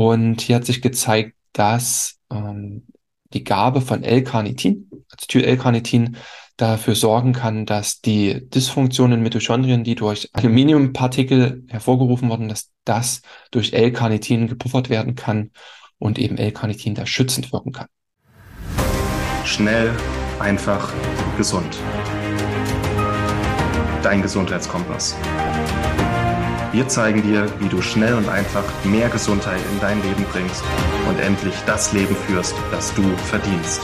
Und hier hat sich gezeigt, dass ähm, die Gabe von L-Carnitin, also Tyl-L-Carnitin, dafür sorgen kann, dass die Dysfunktionen in Mitochondrien, die durch Aluminiumpartikel hervorgerufen wurden, dass das durch L-Carnitin gepuffert werden kann und eben L-Carnitin da schützend wirken kann. Schnell, einfach, gesund. Dein Gesundheitskompass. Wir zeigen dir, wie du schnell und einfach mehr Gesundheit in dein Leben bringst und endlich das Leben führst, das du verdienst.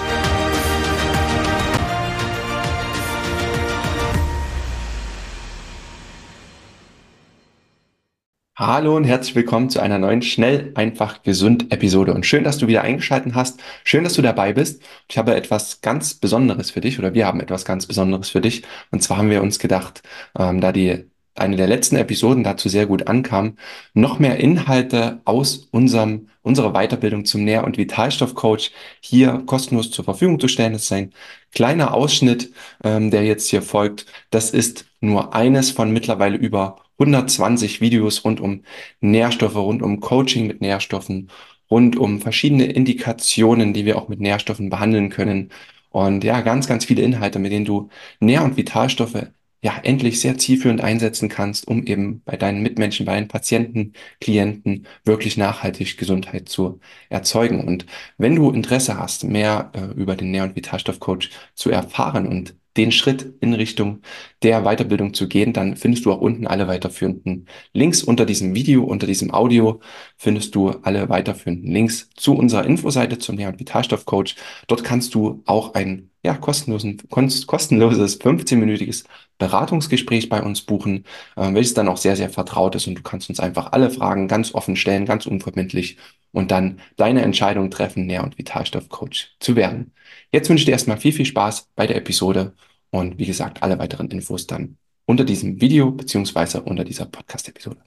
Hallo und herzlich willkommen zu einer neuen Schnell, einfach, gesund Episode. Und schön, dass du wieder eingeschaltet hast. Schön, dass du dabei bist. Ich habe etwas ganz Besonderes für dich oder wir haben etwas ganz Besonderes für dich. Und zwar haben wir uns gedacht, ähm, da die eine der letzten Episoden dazu sehr gut ankam, noch mehr Inhalte aus unserem, unserer Weiterbildung zum Nähr- und Vitalstoffcoach hier kostenlos zur Verfügung zu stellen. Das ist ein kleiner Ausschnitt, ähm, der jetzt hier folgt. Das ist nur eines von mittlerweile über 120 Videos rund um Nährstoffe, rund um Coaching mit Nährstoffen, rund um verschiedene Indikationen, die wir auch mit Nährstoffen behandeln können. Und ja, ganz, ganz viele Inhalte, mit denen du Nähr- und Vitalstoffe ja endlich sehr zielführend einsetzen kannst, um eben bei deinen Mitmenschen, bei deinen Patienten, Klienten wirklich nachhaltig Gesundheit zu erzeugen. Und wenn du Interesse hast, mehr äh, über den Nähr- und Vitalstoffcoach zu erfahren und den Schritt in Richtung der Weiterbildung zu gehen, dann findest du auch unten alle weiterführenden Links unter diesem Video, unter diesem Audio findest du alle weiterführenden Links zu unserer Infoseite zum Nähr- und Vitalstoffcoach. Dort kannst du auch ein ja, kostenlosen, kostenloses 15-minütiges Beratungsgespräch bei uns buchen, äh, welches dann auch sehr, sehr vertraut ist und du kannst uns einfach alle Fragen ganz offen stellen, ganz unverbindlich und dann deine Entscheidung treffen, Nähr- und Vitalstoffcoach zu werden. Jetzt wünsche ich dir erstmal viel, viel Spaß bei der Episode und wie gesagt, alle weiteren Infos dann unter diesem Video beziehungsweise unter dieser Podcast-Episode.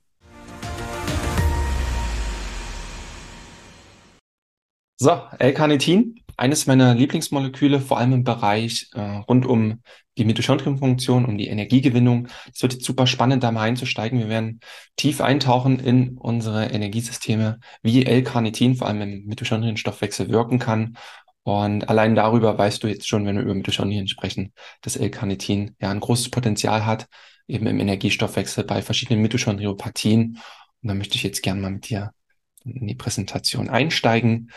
So, L-Carnitin, eines meiner Lieblingsmoleküle, vor allem im Bereich äh, rund um die Mitochondrienfunktion, um die Energiegewinnung. Es wird jetzt super spannend, da mal einzusteigen. Wir werden tief eintauchen in unsere Energiesysteme, wie L-Carnitin vor allem im Mitochondrienstoffwechsel wirken kann. Und allein darüber weißt du jetzt schon, wenn wir über Mitochondrien sprechen, dass L-Carnitin ja ein großes Potenzial hat, eben im Energiestoffwechsel bei verschiedenen Mitochondriopathien. Und da möchte ich jetzt gerne mal mit dir in die Präsentation einsteigen.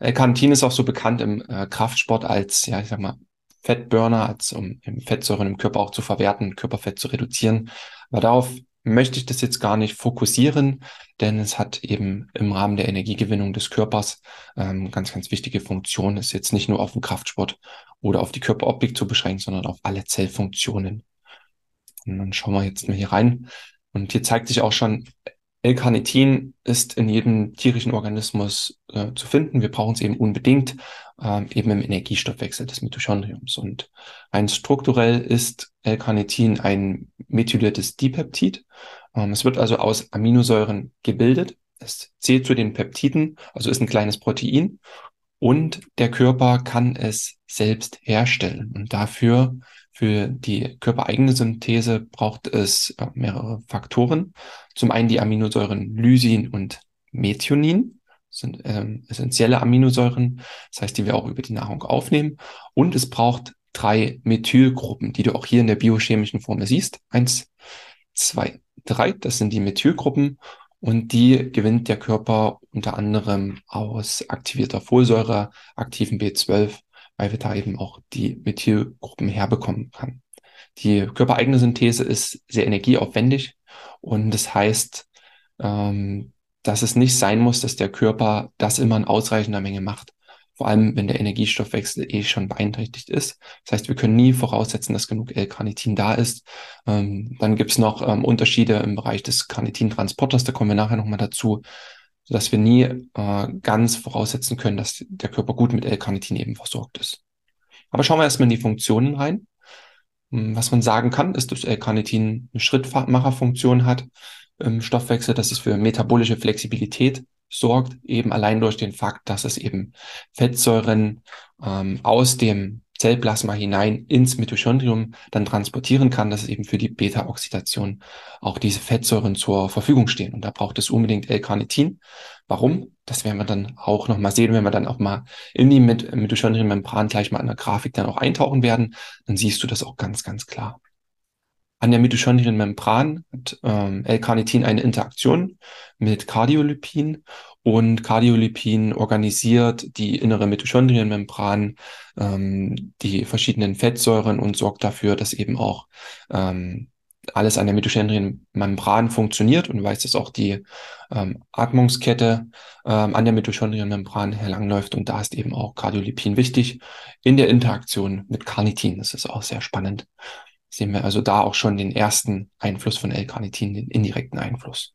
L-Carnitin ist auch so bekannt im äh, Kraftsport als, ja, ich sag mal, Fettburner, als um Fettsäuren im Körper auch zu verwerten, Körperfett zu reduzieren. Aber darauf möchte ich das jetzt gar nicht fokussieren, denn es hat eben im Rahmen der Energiegewinnung des Körpers ähm, ganz, ganz wichtige Funktionen. Ist jetzt nicht nur auf den Kraftsport oder auf die Körperoptik zu beschränken, sondern auf alle Zellfunktionen. Und dann schauen wir jetzt mal hier rein. Und hier zeigt sich auch schon, L-Carnitin ist in jedem tierischen Organismus äh, zu finden. Wir brauchen es eben unbedingt, ähm, eben im Energiestoffwechsel des Mitochondriums. Und rein strukturell ist L-Carnitin ein methyliertes Dipeptid. Ähm, es wird also aus Aminosäuren gebildet. Es zählt zu den Peptiden, also ist ein kleines Protein. Und der Körper kann es selbst herstellen. Und dafür für die körpereigene Synthese braucht es mehrere Faktoren. Zum einen die Aminosäuren Lysin und Methionin sind ähm, essentielle Aminosäuren, das heißt, die wir auch über die Nahrung aufnehmen. Und es braucht drei Methylgruppen, die du auch hier in der biochemischen Formel siehst. Eins, zwei, drei, das sind die Methylgruppen. Und die gewinnt der Körper unter anderem aus aktivierter Folsäure, aktiven B12 weil wir da eben auch die Methylgruppen herbekommen kann. Die körpereigene Synthese ist sehr energieaufwendig und das heißt, ähm, dass es nicht sein muss, dass der Körper das immer in ausreichender Menge macht. Vor allem, wenn der Energiestoffwechsel eh schon beeinträchtigt ist. Das heißt, wir können nie voraussetzen, dass genug L-Carnitin da ist. Ähm, dann gibt's noch ähm, Unterschiede im Bereich des Carnitintransporters, da kommen wir nachher nochmal dazu sodass wir nie äh, ganz voraussetzen können, dass der Körper gut mit L-Carnitin eben versorgt ist. Aber schauen wir erstmal in die Funktionen rein. Hm, was man sagen kann, ist, dass L-Carnitin eine Schrittmacherfunktion hat im Stoffwechsel, dass es für metabolische Flexibilität sorgt, eben allein durch den Fakt, dass es eben Fettsäuren ähm, aus dem Zellplasma hinein ins Mitochondrium dann transportieren kann, dass eben für die Beta-Oxidation auch diese Fettsäuren zur Verfügung stehen. Und da braucht es unbedingt L-Carnitin. Warum? Das werden wir dann auch nochmal sehen, wenn wir dann auch mal in die Mitochondrienmembran gleich mal in der Grafik dann auch eintauchen werden. Dann siehst du das auch ganz, ganz klar. An der Mitochondrienmembran hat ähm, L-Carnitin eine Interaktion mit Cardiolipin und Cardiolipin organisiert die innere Mitochondrienmembran, ähm, die verschiedenen Fettsäuren und sorgt dafür, dass eben auch ähm, alles an der Mitochondrienmembran funktioniert und weiß, dass auch die ähm, Atmungskette ähm, an der Mitochondrienmembran herlangläuft und da ist eben auch Cardiolipin wichtig in der Interaktion mit Carnitin. Das ist auch sehr spannend sehen wir also da auch schon den ersten Einfluss von L-Carnitin, den indirekten Einfluss.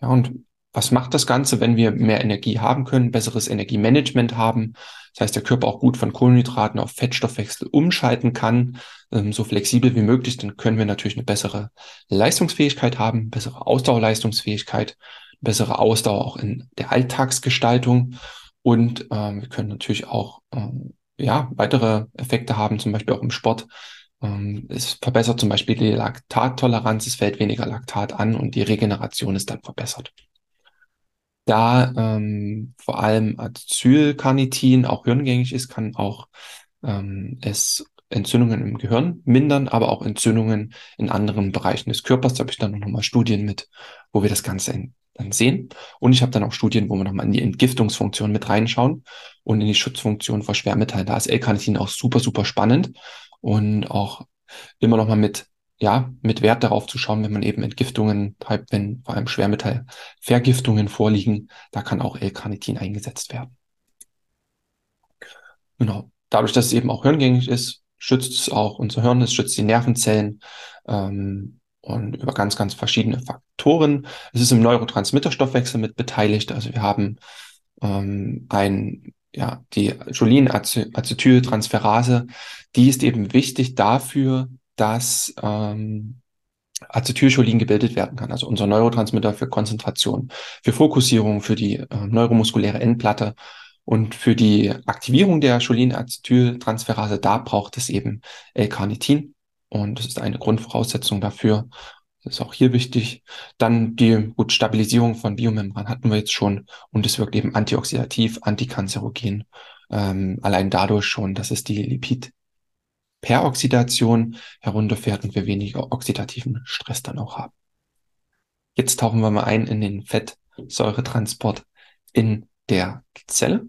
Ja, und was macht das Ganze, wenn wir mehr Energie haben können, besseres Energiemanagement haben? Das heißt, der Körper auch gut von Kohlenhydraten auf Fettstoffwechsel umschalten kann, ähm, so flexibel wie möglich, dann können wir natürlich eine bessere Leistungsfähigkeit haben, bessere Ausdauerleistungsfähigkeit, bessere Ausdauer auch in der Alltagsgestaltung und ähm, wir können natürlich auch ähm, ja weitere Effekte haben, zum Beispiel auch im Sport, ähm, es verbessert zum Beispiel die Laktattoleranz, es fällt weniger Laktat an und die Regeneration ist dann verbessert. Da ähm, vor allem Acylcarnitin auch hirngängig ist, kann auch ähm, es Entzündungen im Gehirn mindern, aber auch Entzündungen in anderen Bereichen des Körpers. Da habe ich dann noch mal Studien mit, wo wir das Ganze dann sehen. Und ich habe dann auch Studien, wo wir nochmal in die Entgiftungsfunktion mit reinschauen und in die Schutzfunktion vor Schwermetallen. Da ist L-Carnitin auch super, super spannend und auch immer noch mal mit ja, mit Wert darauf zu schauen, wenn man eben Entgiftungen treibt, wenn vor allem Schwermetallvergiftungen vorliegen, da kann auch L-Carnitin eingesetzt werden. Genau. Dadurch, dass es eben auch hirngängig ist, schützt es auch unser Hirn, es schützt die Nervenzellen ähm, und über ganz, ganz verschiedene Faktoren. Es ist im Neurotransmitterstoffwechsel mit beteiligt. Also wir haben ähm, ein ja, die Cholin-Acetyltransferase, die ist eben wichtig dafür, dass ähm, Acetylcholin gebildet werden kann, also unser Neurotransmitter für Konzentration, für Fokussierung, für die äh, neuromuskuläre Endplatte und für die Aktivierung der Cholin-Acetyltransferase, da braucht es eben L-Carnitin und das ist eine Grundvoraussetzung dafür. Das ist auch hier wichtig. Dann die gut, Stabilisierung von Biomembran hatten wir jetzt schon und es wirkt eben antioxidativ, antikanzerogen. Ähm, allein dadurch schon, dass es die Lipidperoxidation herunterfährt und wir weniger oxidativen Stress dann auch haben. Jetzt tauchen wir mal ein in den Fettsäuretransport in der Zelle.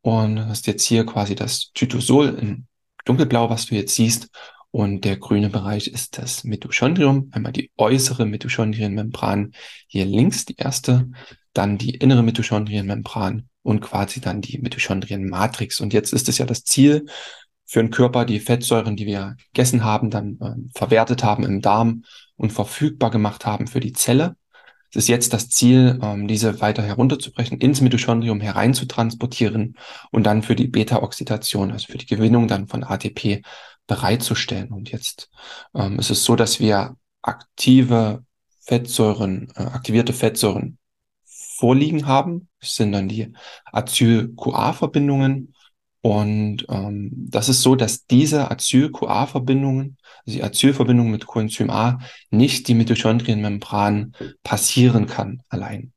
Und hast jetzt hier quasi das Zytosol in dunkelblau, was du jetzt siehst. Und der grüne Bereich ist das Mitochondrium. Einmal die äußere Mitochondrienmembran hier links, die erste, dann die innere Mitochondrienmembran und quasi dann die Mitochondrienmatrix. Und jetzt ist es ja das Ziel für den Körper, die Fettsäuren, die wir gegessen haben, dann äh, verwertet haben im Darm und verfügbar gemacht haben für die Zelle. Es ist jetzt das Ziel, ähm, diese weiter herunterzubrechen, ins Mitochondrium hereinzutransportieren und dann für die Beta-Oxidation, also für die Gewinnung dann von ATP bereitzustellen. Und jetzt ähm, ist es so, dass wir aktive Fettsäuren, äh, aktivierte Fettsäuren vorliegen haben. Das sind dann die Acyl-CoA-Verbindungen. Und ähm, das ist so, dass diese Acyl-CoA-Verbindungen, also die Acylverbindung mit Coenzym A, nicht die Mitochondrienmembran passieren kann allein.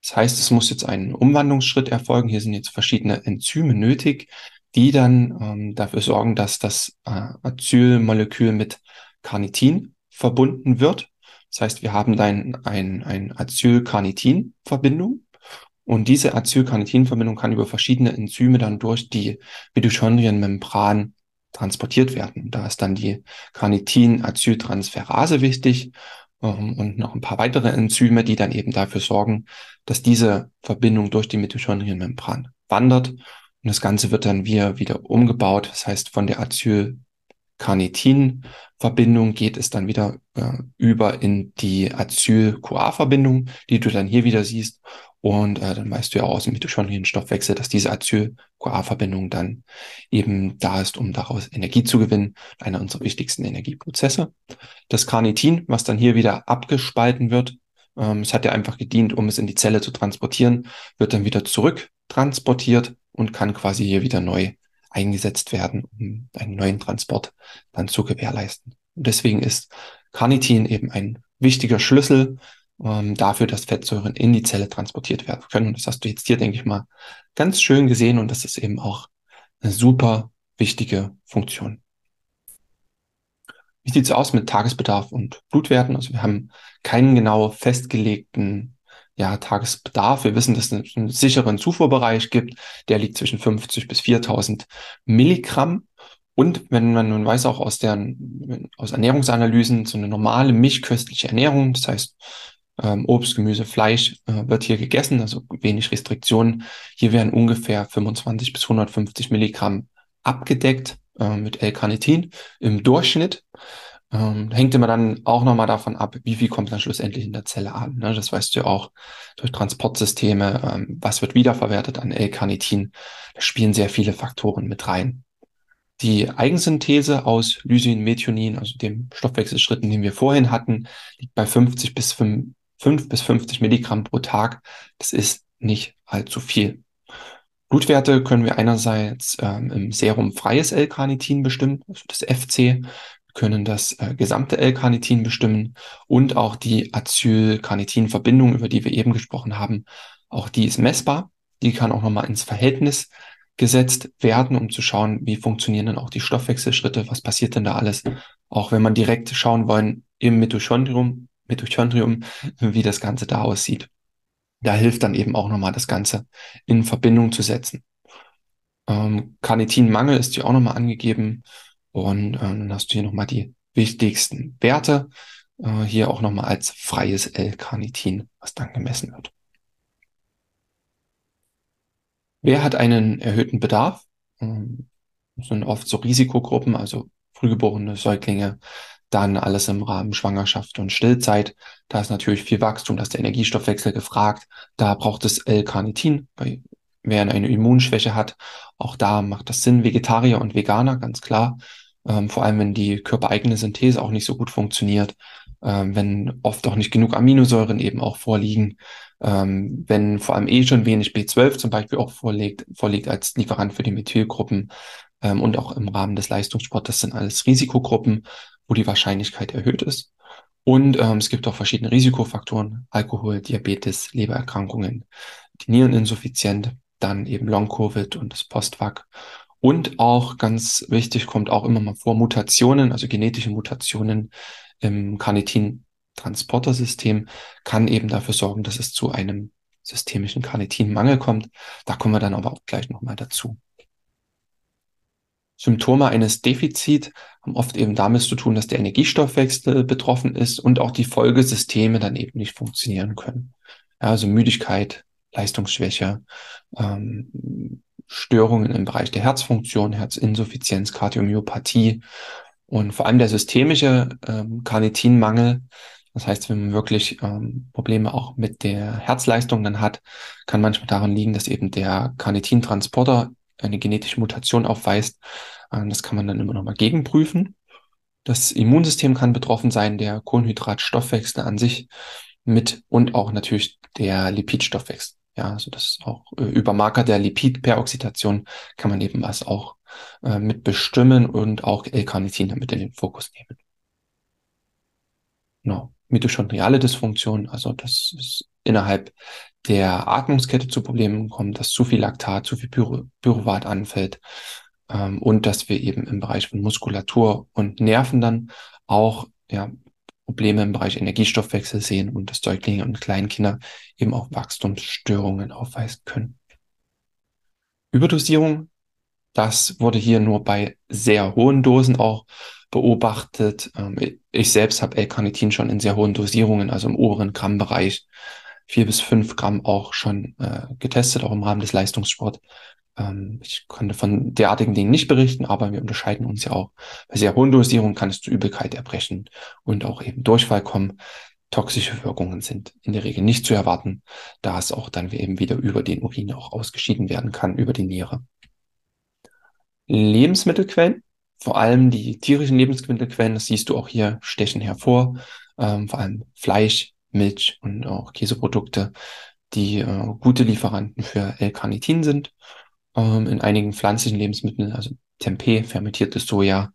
Das heißt, es muss jetzt ein Umwandlungsschritt erfolgen. Hier sind jetzt verschiedene Enzyme nötig, die dann ähm, dafür sorgen, dass das äh, Acylmolekül mit Carnitin verbunden wird. Das heißt, wir haben dann ein, ein Acyl-Carnitin-Verbindung und diese Acyl-Carnitin-Verbindung kann über verschiedene Enzyme dann durch die Mitochondrienmembran transportiert werden. Da ist dann die Carnitin-Acyltransferase wichtig ähm, und noch ein paar weitere Enzyme, die dann eben dafür sorgen, dass diese Verbindung durch die Mitochondrienmembran wandert und das Ganze wird dann wieder, wieder umgebaut. Das heißt, von der Acyl-Carnitin-Verbindung geht es dann wieder äh, über in die Acyl-CoA-Verbindung, die du dann hier wieder siehst. Und äh, dann weißt du ja auch aus dem Mitochondrienstoffwechsel, dass diese Acyl-CoA-Verbindung dann eben da ist, um daraus Energie zu gewinnen. Einer unserer wichtigsten Energieprozesse. Das Carnitin, was dann hier wieder abgespalten wird, ähm, es hat ja einfach gedient, um es in die Zelle zu transportieren, wird dann wieder zurück transportiert und kann quasi hier wieder neu eingesetzt werden, um einen neuen Transport dann zu gewährleisten. Und deswegen ist Carnitin eben ein wichtiger Schlüssel ähm, dafür, dass Fettsäuren in die Zelle transportiert werden können. Und das hast du jetzt hier, denke ich mal, ganz schön gesehen und das ist eben auch eine super wichtige Funktion. Wie sieht es aus mit Tagesbedarf und Blutwerten? Also wir haben keinen genau festgelegten ja, Tagesbedarf. Wir wissen, dass es einen sicheren Zufuhrbereich gibt. Der liegt zwischen 50 bis 4000 Milligramm. Und wenn man nun weiß auch aus der, aus Ernährungsanalysen, so eine normale mischköstliche Ernährung, das heißt, ähm, Obst, Gemüse, Fleisch äh, wird hier gegessen, also wenig Restriktionen. Hier werden ungefähr 25 bis 150 Milligramm abgedeckt äh, mit L-Carnitin im Durchschnitt. Ähm, hängt immer dann auch nochmal davon ab, wie viel kommt dann schlussendlich in der Zelle an. Ne? Das weißt du ja auch durch Transportsysteme, ähm, was wird wiederverwertet an L-Carnitin. Da spielen sehr viele Faktoren mit rein. Die Eigensynthese aus Lysin, Methionin, also dem Stoffwechselschritten, den wir vorhin hatten, liegt bei 50 bis 5, 5 bis 50 Milligramm pro Tag. Das ist nicht allzu viel. Blutwerte können wir einerseits ähm, im Serum freies L-Carnitin bestimmen, also das FC, können das äh, gesamte L-Carnitin bestimmen und auch die Acyl-Carnitin-Verbindung, über die wir eben gesprochen haben, auch die ist messbar. Die kann auch nochmal ins Verhältnis gesetzt werden, um zu schauen, wie funktionieren dann auch die Stoffwechselschritte, was passiert denn da alles, auch wenn man direkt schauen wollen im Mitochondrium, Mitochondrium, wie das Ganze da aussieht. Da hilft dann eben auch nochmal das Ganze in Verbindung zu setzen. Ähm, Carnitinmangel ist hier auch nochmal angegeben und äh, dann hast du hier nochmal die wichtigsten Werte. Äh, hier auch nochmal als freies L-Carnitin, was dann gemessen wird. Wer hat einen erhöhten Bedarf? Ähm, das sind oft so Risikogruppen, also frühgeborene Säuglinge, dann alles im Rahmen Schwangerschaft und Stillzeit. Da ist natürlich viel Wachstum, da ist der Energiestoffwechsel gefragt. Da braucht es L-Carnitin. Bei wer eine Immunschwäche hat, auch da macht das Sinn. Vegetarier und Veganer, ganz klar ähm, vor allem wenn die körpereigene Synthese auch nicht so gut funktioniert, ähm, wenn oft auch nicht genug Aminosäuren eben auch vorliegen, ähm, wenn vor allem eh schon wenig B12 zum Beispiel auch vorliegt, vorliegt als Lieferant für die Methylgruppen ähm, und auch im Rahmen des Leistungssports, das sind alles Risikogruppen, wo die Wahrscheinlichkeit erhöht ist. Und ähm, es gibt auch verschiedene Risikofaktoren, Alkohol, Diabetes, Lebererkrankungen, die Niereninsuffizienz, dann eben Long-Covid und das Postvac. Und auch ganz wichtig kommt auch immer mal vor Mutationen, also genetische Mutationen im Carnitin-Transportersystem kann eben dafür sorgen, dass es zu einem systemischen Carnitinmangel kommt. Da kommen wir dann aber auch gleich nochmal dazu. Symptome eines Defizits haben oft eben damit zu tun, dass der Energiestoffwechsel betroffen ist und auch die Folgesysteme dann eben nicht funktionieren können. Ja, also Müdigkeit, Leistungsschwäche, ähm, Störungen im Bereich der Herzfunktion, Herzinsuffizienz, Kardiomyopathie und vor allem der systemische ähm, Carnitinmangel. Das heißt, wenn man wirklich ähm, Probleme auch mit der Herzleistung dann hat, kann manchmal daran liegen, dass eben der Carnitintransporter eine genetische Mutation aufweist. Ähm, das kann man dann immer noch mal gegenprüfen. Das Immunsystem kann betroffen sein, der Kohlenhydratstoffwechsel an sich mit und auch natürlich der Lipidstoffwechsel. Ja, also das auch äh, über Marker der Lipidperoxidation kann man eben was auch äh, mit bestimmen und auch L-Carnitin damit in den Fokus nehmen. Genau. Mitochondriale Dysfunktion, also das ist innerhalb der Atmungskette zu Problemen kommt, dass zu viel Laktat, zu viel Pyru Pyruvat anfällt ähm, und dass wir eben im Bereich von Muskulatur und Nerven dann auch ja, Probleme im Bereich Energiestoffwechsel sehen und dass Säuglinge und Kleinkinder eben auch Wachstumsstörungen aufweisen können. Überdosierung, das wurde hier nur bei sehr hohen Dosen auch beobachtet. Ähm, ich selbst habe L-Carnitin schon in sehr hohen Dosierungen, also im oberen Grammbereich, vier bis fünf Gramm auch schon äh, getestet, auch im Rahmen des Leistungssports. Ähm, ich konnte von derartigen Dingen nicht berichten, aber wir unterscheiden uns ja auch. Bei sehr hohen Dosierungen kann es zu Übelkeit erbrechen und auch eben Durchfall kommen. Toxische Wirkungen sind in der Regel nicht zu erwarten, da es auch dann eben wieder über den Urin auch ausgeschieden werden kann, über die Niere. Lebensmittelquellen, vor allem die tierischen Lebensmittelquellen, das siehst du auch hier, stechen hervor, ähm, vor allem Fleisch, Milch und auch Käseprodukte, die äh, gute Lieferanten für L-Carnitin sind ähm, in einigen pflanzlichen Lebensmitteln, also Tempeh, fermentiertes Soja,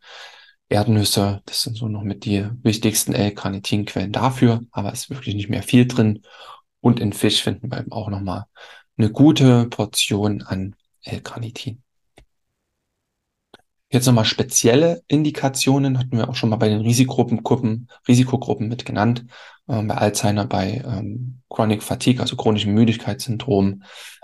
Erdnüsse, das sind so noch mit die wichtigsten L-Carnitinquellen dafür, aber ist wirklich nicht mehr viel drin. Und in Fisch finden wir eben auch nochmal eine gute Portion an L-Carnitin. Jetzt nochmal spezielle Indikationen, hatten wir auch schon mal bei den Risikogruppen, Risikogruppen mit genannt, ähm, bei Alzheimer, bei ähm, Chronic Fatigue, also chronischem Müdigkeitssyndrom,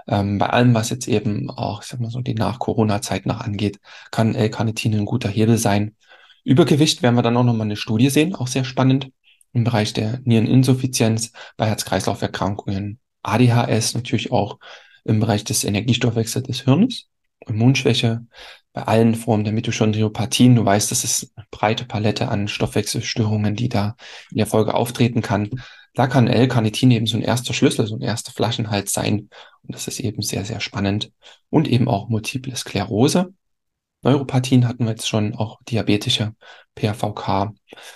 ähm, bei allem, was jetzt eben auch, ich sag mal so, die Nach-Corona-Zeit nach angeht, kann L-Carnitin ein guter Hebel sein. Übergewicht werden wir dann auch nochmal eine Studie sehen, auch sehr spannend, im Bereich der Niereninsuffizienz, bei Herz-Kreislauf-Erkrankungen, ADHS, natürlich auch im Bereich des Energiestoffwechsels des Hirns, Immunschwäche, bei allen Formen der Mitochondriopathien. Du weißt, das ist eine breite Palette an Stoffwechselstörungen, die da in der Folge auftreten kann. Da kann L-Carnitin eben so ein erster Schlüssel, so ein erster Flaschenhals sein. Und das ist eben sehr, sehr spannend. Und eben auch Multiple Sklerose. Neuropathien hatten wir jetzt schon, auch diabetische PAVK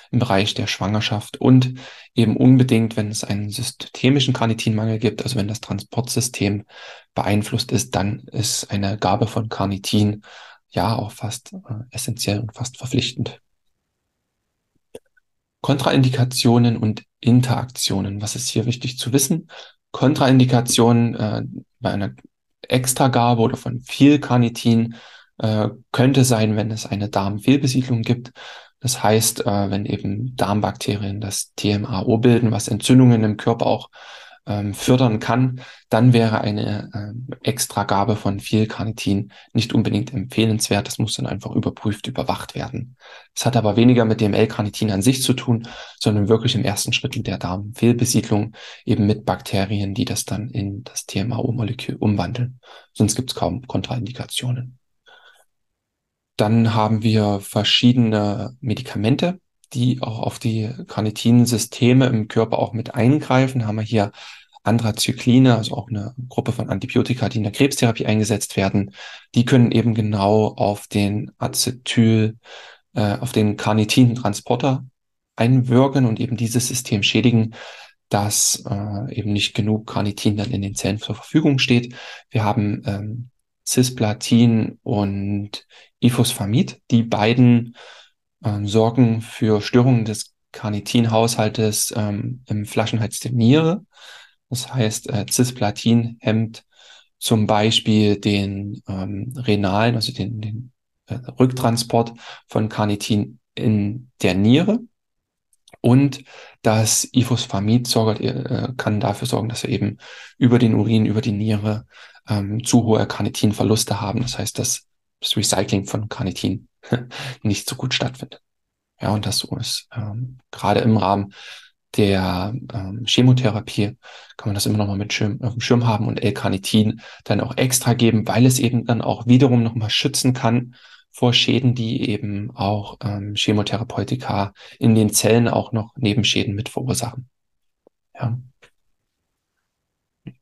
im Bereich der Schwangerschaft und eben unbedingt, wenn es einen systemischen Carnitinmangel gibt, also wenn das Transportsystem beeinflusst ist, dann ist eine Gabe von Carnitin ja auch fast äh, essentiell und fast verpflichtend. Kontraindikationen und Interaktionen. Was ist hier wichtig zu wissen? Kontraindikationen äh, bei einer Extragabe oder von viel Carnitin äh, könnte sein, wenn es eine Darmfehlbesiedlung gibt. Das heißt, äh, wenn eben Darmbakterien das TMAO bilden, was Entzündungen im Körper auch ähm, fördern kann, dann wäre eine ähm, Extragabe von viel Carnitin nicht unbedingt empfehlenswert. Das muss dann einfach überprüft, überwacht werden. Das hat aber weniger mit dem L-Carnitin an sich zu tun, sondern wirklich im ersten Schritt mit der Darmfehlbesiedlung eben mit Bakterien, die das dann in das TMAO-Molekül umwandeln. Sonst gibt es kaum Kontraindikationen. Dann haben wir verschiedene Medikamente, die auch auf die Carnitin-Systeme im Körper auch mit eingreifen. Haben wir hier Anthrazykline, also auch eine Gruppe von Antibiotika, die in der Krebstherapie eingesetzt werden, die können eben genau auf den Acetyl, äh, auf den Carnitin-Transporter einwirken und eben dieses System schädigen, dass äh, eben nicht genug Carnitin dann in den Zellen zur Verfügung steht. Wir haben ähm, Cisplatin und Ifosfamid, die beiden ähm, sorgen für Störungen des Carnitin-Haushaltes ähm, im Flaschenhals der Niere. Das heißt, äh, Cisplatin hemmt zum Beispiel den ähm, renalen, also den, den äh, Rücktransport von Carnitin in der Niere. Und das Ifosfamid sorgt, äh, kann dafür sorgen, dass wir eben über den Urin, über die Niere ähm, zu hohe Carnitinverluste haben. Das heißt, dass das Recycling von Carnitin nicht so gut stattfindet. Ja, und das ist ähm, gerade im Rahmen der ähm, Chemotherapie kann man das immer noch mal mit Schirm, auf dem Schirm haben und L-Carnitin dann auch extra geben, weil es eben dann auch wiederum noch mal schützen kann vor Schäden, die eben auch ähm, Chemotherapeutika in den Zellen auch noch Nebenschäden mit verursachen. Ja.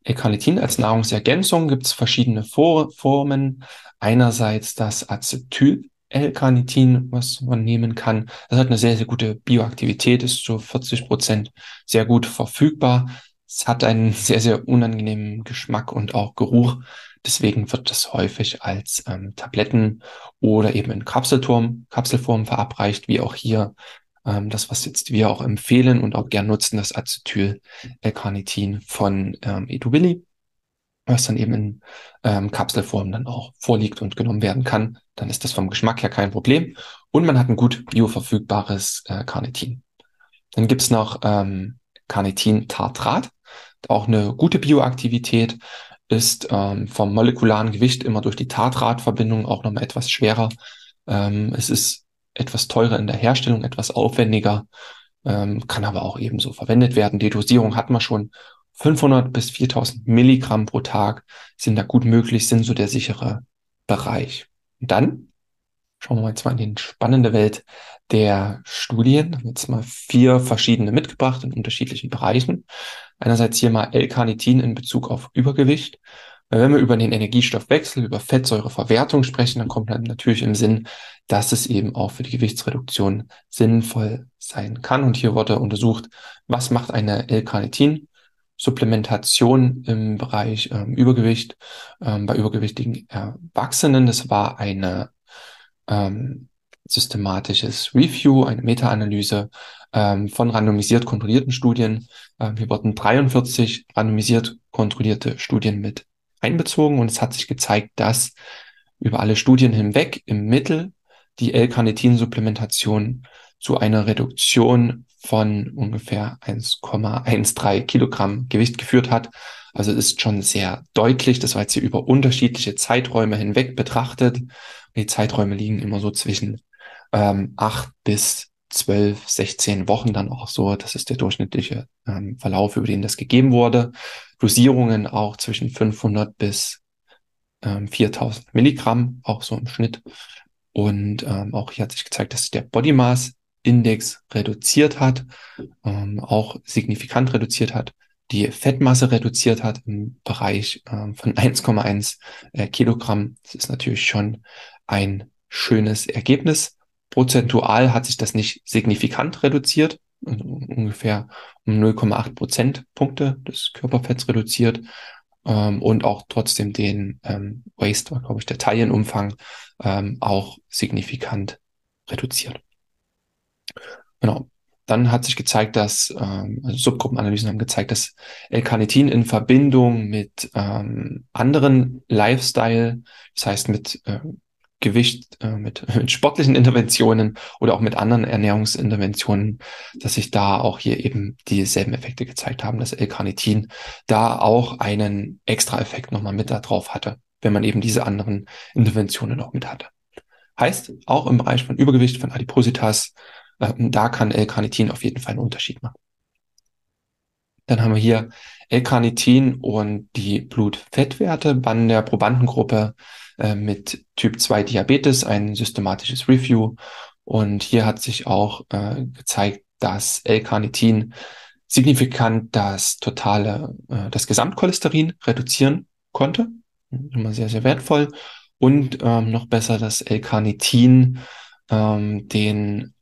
L-Carnitin als Nahrungsergänzung gibt es verschiedene For Formen. Einerseits das Acetyl L-Carnitin, was man nehmen kann. Das hat eine sehr, sehr gute Bioaktivität, ist zu 40 Prozent sehr gut verfügbar. Es hat einen sehr, sehr unangenehmen Geschmack und auch Geruch. Deswegen wird das häufig als ähm, Tabletten oder eben in Kapselturm, Kapselform verabreicht, wie auch hier ähm, das, was jetzt wir auch empfehlen und auch gern nutzen, das Acetyl-L-Carnitin von ähm, Edubili was dann eben in ähm, Kapselform dann auch vorliegt und genommen werden kann, dann ist das vom Geschmack her kein Problem. Und man hat ein gut bioverfügbares äh, Carnitin. Dann gibt's noch ähm, Carnitin-Tartrat, auch eine gute Bioaktivität, ist ähm, vom molekularen Gewicht immer durch die Tartratverbindung auch nochmal etwas schwerer. Ähm, es ist etwas teurer in der Herstellung, etwas aufwendiger, ähm, kann aber auch ebenso verwendet werden. Die Dosierung hat man schon 500 bis 4000 Milligramm pro Tag sind da gut möglich, sind so der sichere Bereich. Und dann schauen wir mal jetzt mal in die spannende Welt der Studien. Haben jetzt mal vier verschiedene mitgebracht in unterschiedlichen Bereichen. Einerseits hier mal L-Carnitin in Bezug auf Übergewicht. Weil wenn wir über den Energiestoffwechsel, über Fettsäureverwertung sprechen, dann kommt dann natürlich im Sinn, dass es eben auch für die Gewichtsreduktion sinnvoll sein kann. Und hier wurde untersucht, was macht eine L-Carnitin Supplementation im Bereich ähm, Übergewicht ähm, bei übergewichtigen Erwachsenen. Das war eine ähm, systematisches Review, eine Meta-Analyse ähm, von randomisiert kontrollierten Studien. Ähm, hier wurden 43 randomisiert kontrollierte Studien mit einbezogen und es hat sich gezeigt, dass über alle Studien hinweg im Mittel die L-Carnitin-Supplementation zu einer Reduktion von ungefähr 1,13 Kilogramm Gewicht geführt hat. Also ist schon sehr deutlich. Das war jetzt hier über unterschiedliche Zeiträume hinweg betrachtet. Die Zeiträume liegen immer so zwischen ähm, acht bis zwölf, 16 Wochen dann auch so. Das ist der durchschnittliche ähm, Verlauf, über den das gegeben wurde. Dosierungen auch zwischen 500 bis ähm, 4000 Milligramm, auch so im Schnitt. Und ähm, auch hier hat sich gezeigt, dass der Body Mass Index reduziert hat, ähm, auch signifikant reduziert hat, die Fettmasse reduziert hat im Bereich ähm, von 1,1 äh, Kilogramm. Das ist natürlich schon ein schönes Ergebnis. Prozentual hat sich das nicht signifikant reduziert, also ungefähr um 0,8 Prozentpunkte des Körperfetts reduziert ähm, und auch trotzdem den ähm, Waste, war glaube ich der Taillenumfang, ähm, auch signifikant reduziert. Genau. Dann hat sich gezeigt, dass ähm, also Subgruppenanalysen haben gezeigt, dass L-Carnitin in Verbindung mit ähm, anderen Lifestyle, das heißt mit äh, Gewicht, äh, mit, mit sportlichen Interventionen oder auch mit anderen Ernährungsinterventionen, dass sich da auch hier eben dieselben Effekte gezeigt haben, dass L-Carnitin da auch einen extra Effekt nochmal mit da drauf hatte, wenn man eben diese anderen Interventionen noch mit hatte. Heißt, auch im Bereich von Übergewicht, von Adipositas, da kann L-Carnitin auf jeden Fall einen Unterschied machen. Dann haben wir hier L-Carnitin und die Blutfettwerte bei der Probandengruppe äh, mit Typ 2 Diabetes, ein systematisches Review. Und hier hat sich auch äh, gezeigt, dass L-Carnitin signifikant das totale, äh, das Gesamtcholesterin reduzieren konnte. Immer sehr, sehr wertvoll. Und ähm, noch besser, dass L-Carnitin ähm, den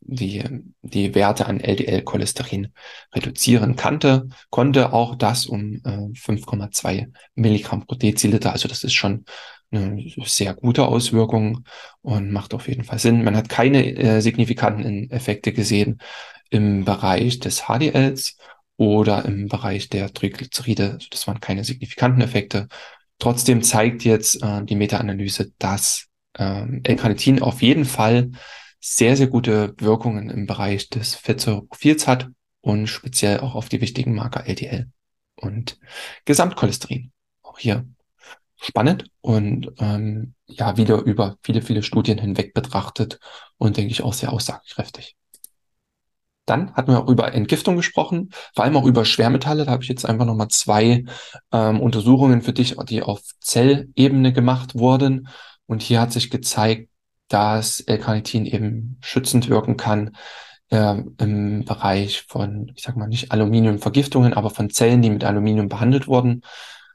die, die Werte an LDL-Cholesterin reduzieren kannte, konnte auch das um äh, 5,2 Milligramm pro Deziliter. Also das ist schon eine sehr gute Auswirkung und macht auf jeden Fall Sinn. Man hat keine äh, signifikanten Effekte gesehen im Bereich des HDLs oder im Bereich der Triglyceride. Also das waren keine signifikanten Effekte. Trotzdem zeigt jetzt äh, die Meta-Analyse, dass ähm, L-Carnitin auf jeden Fall sehr, sehr gute Wirkungen im Bereich des Fettsäureprofils hat und speziell auch auf die wichtigen Marker LDL und Gesamtcholesterin. Auch hier spannend und ähm, ja, wieder über viele, viele Studien hinweg betrachtet und denke ich auch sehr aussagekräftig. Dann hatten wir auch über Entgiftung gesprochen, vor allem auch über Schwermetalle. Da habe ich jetzt einfach nochmal zwei ähm, Untersuchungen für dich, die auf Zellebene gemacht wurden. Und hier hat sich gezeigt, dass L-Carnitin eben schützend wirken kann äh, im Bereich von, ich sag mal nicht Aluminiumvergiftungen, aber von Zellen, die mit Aluminium behandelt wurden.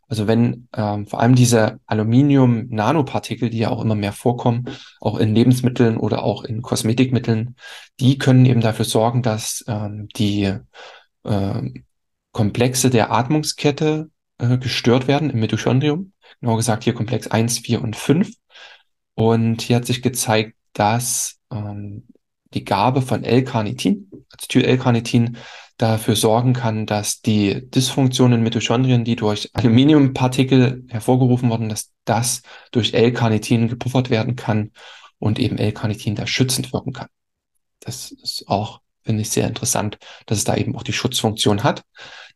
Also wenn ähm, vor allem diese Aluminium-Nanopartikel, die ja auch immer mehr vorkommen, auch in Lebensmitteln oder auch in Kosmetikmitteln, die können eben dafür sorgen, dass ähm, die äh, Komplexe der Atmungskette äh, gestört werden im Mitochondrium. Genau gesagt hier Komplex 1, 4 und 5. Und hier hat sich gezeigt, dass ähm, die Gabe von L-Carnitin, Acetyl-L-Carnitin, dafür sorgen kann, dass die Dysfunktionen in Mitochondrien, die durch Aluminiumpartikel hervorgerufen wurden, dass das durch L-Carnitin gepuffert werden kann und eben L-Carnitin da schützend wirken kann. Das ist auch, finde ich, sehr interessant, dass es da eben auch die Schutzfunktion hat.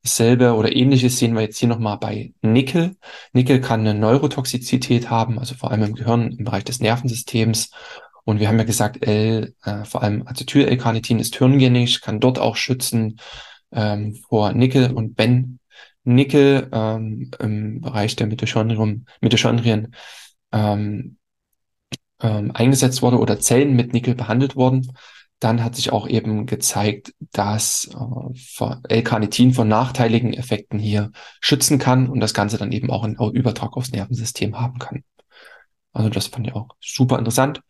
Dasselbe oder ähnliches sehen wir jetzt hier nochmal bei Nickel. Nickel kann eine Neurotoxizität haben, also vor allem im Gehirn, im Bereich des Nervensystems. Und wir haben ja gesagt, L, äh, vor allem Acetyl-L-Carnitin ist hirngängig, kann dort auch schützen ähm, vor Nickel. Und wenn Nickel ähm, im Bereich der Mitochondrien, Mitochondrien ähm, ähm, eingesetzt wurde oder Zellen mit Nickel behandelt wurden, dann hat sich auch eben gezeigt, dass äh, L-Carnitin von nachteiligen Effekten hier schützen kann und das Ganze dann eben auch einen Übertrag aufs Nervensystem haben kann. Also das fand ich auch super interessant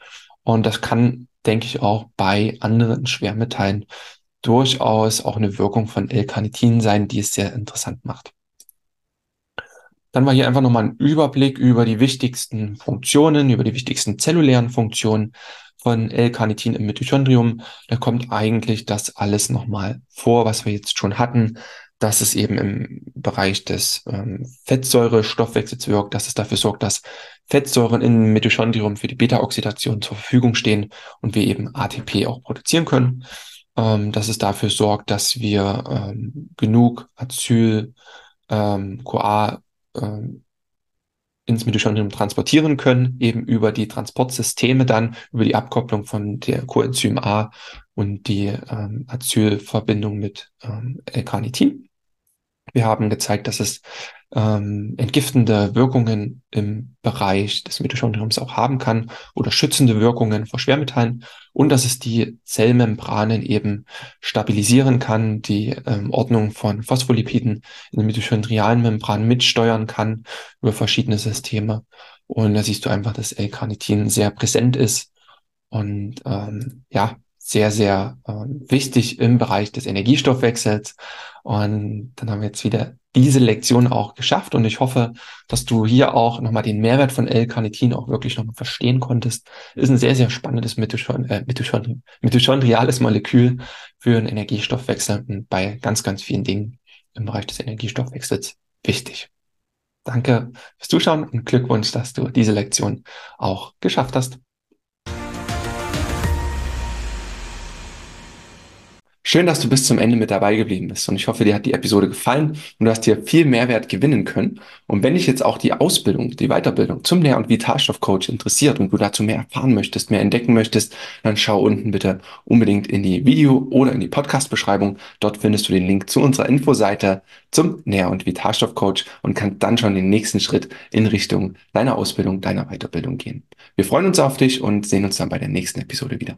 und das kann, denke ich, auch bei anderen Schwermetallen durchaus auch eine Wirkung von L-Carnitin sein, die es sehr interessant macht. Dann war hier einfach nochmal ein Überblick über die wichtigsten Funktionen, über die wichtigsten zellulären Funktionen von L-Carnitin im Mitochondrium. Da kommt eigentlich das alles nochmal vor, was wir jetzt schon hatten, dass es eben im Bereich des ähm, Fettsäurestoffwechsels wirkt, dass es dafür sorgt, dass Fettsäuren im Mitochondrium für die Beta-Oxidation zur Verfügung stehen und wir eben ATP auch produzieren können. Ähm, dass es dafür sorgt, dass wir ähm, genug Acyl, ähm, CoA ähm, ins Mitochondrium transportieren können, eben über die Transportsysteme dann, über die Abkopplung von der Coenzym A und die ähm, Acylverbindung mit ähm, L-Carnitin. Wir haben gezeigt, dass es ähm, entgiftende Wirkungen im Bereich des Mitochondriums auch haben kann oder schützende Wirkungen vor Schwermetallen und dass es die Zellmembranen eben stabilisieren kann, die ähm, Ordnung von Phospholipiden in den mitochondrialen Membranen mitsteuern kann über verschiedene Systeme. Und da siehst du einfach, dass L-Carnitin sehr präsent ist und ähm, ja, sehr, sehr äh, wichtig im Bereich des Energiestoffwechsels. Und dann haben wir jetzt wieder diese Lektion auch geschafft und ich hoffe, dass du hier auch nochmal den Mehrwert von L-Carnitin auch wirklich nochmal verstehen konntest. Ist ein sehr, sehr spannendes Mitochond äh, Mitochond mitochondriales Molekül für den Energiestoffwechsel und bei ganz, ganz vielen Dingen im Bereich des Energiestoffwechsels wichtig. Danke fürs Zuschauen und Glückwunsch, dass du diese Lektion auch geschafft hast. Schön, dass du bis zum Ende mit dabei geblieben bist und ich hoffe, dir hat die Episode gefallen und du hast hier viel Mehrwert gewinnen können. Und wenn dich jetzt auch die Ausbildung, die Weiterbildung zum Nähr- und Vitalstoffcoach interessiert und du dazu mehr erfahren möchtest, mehr entdecken möchtest, dann schau unten bitte unbedingt in die Video- oder in die Podcast-Beschreibung. Dort findest du den Link zu unserer Infoseite zum Nähr- und Vitalstoffcoach und kannst dann schon den nächsten Schritt in Richtung deiner Ausbildung, deiner Weiterbildung gehen. Wir freuen uns auf dich und sehen uns dann bei der nächsten Episode wieder.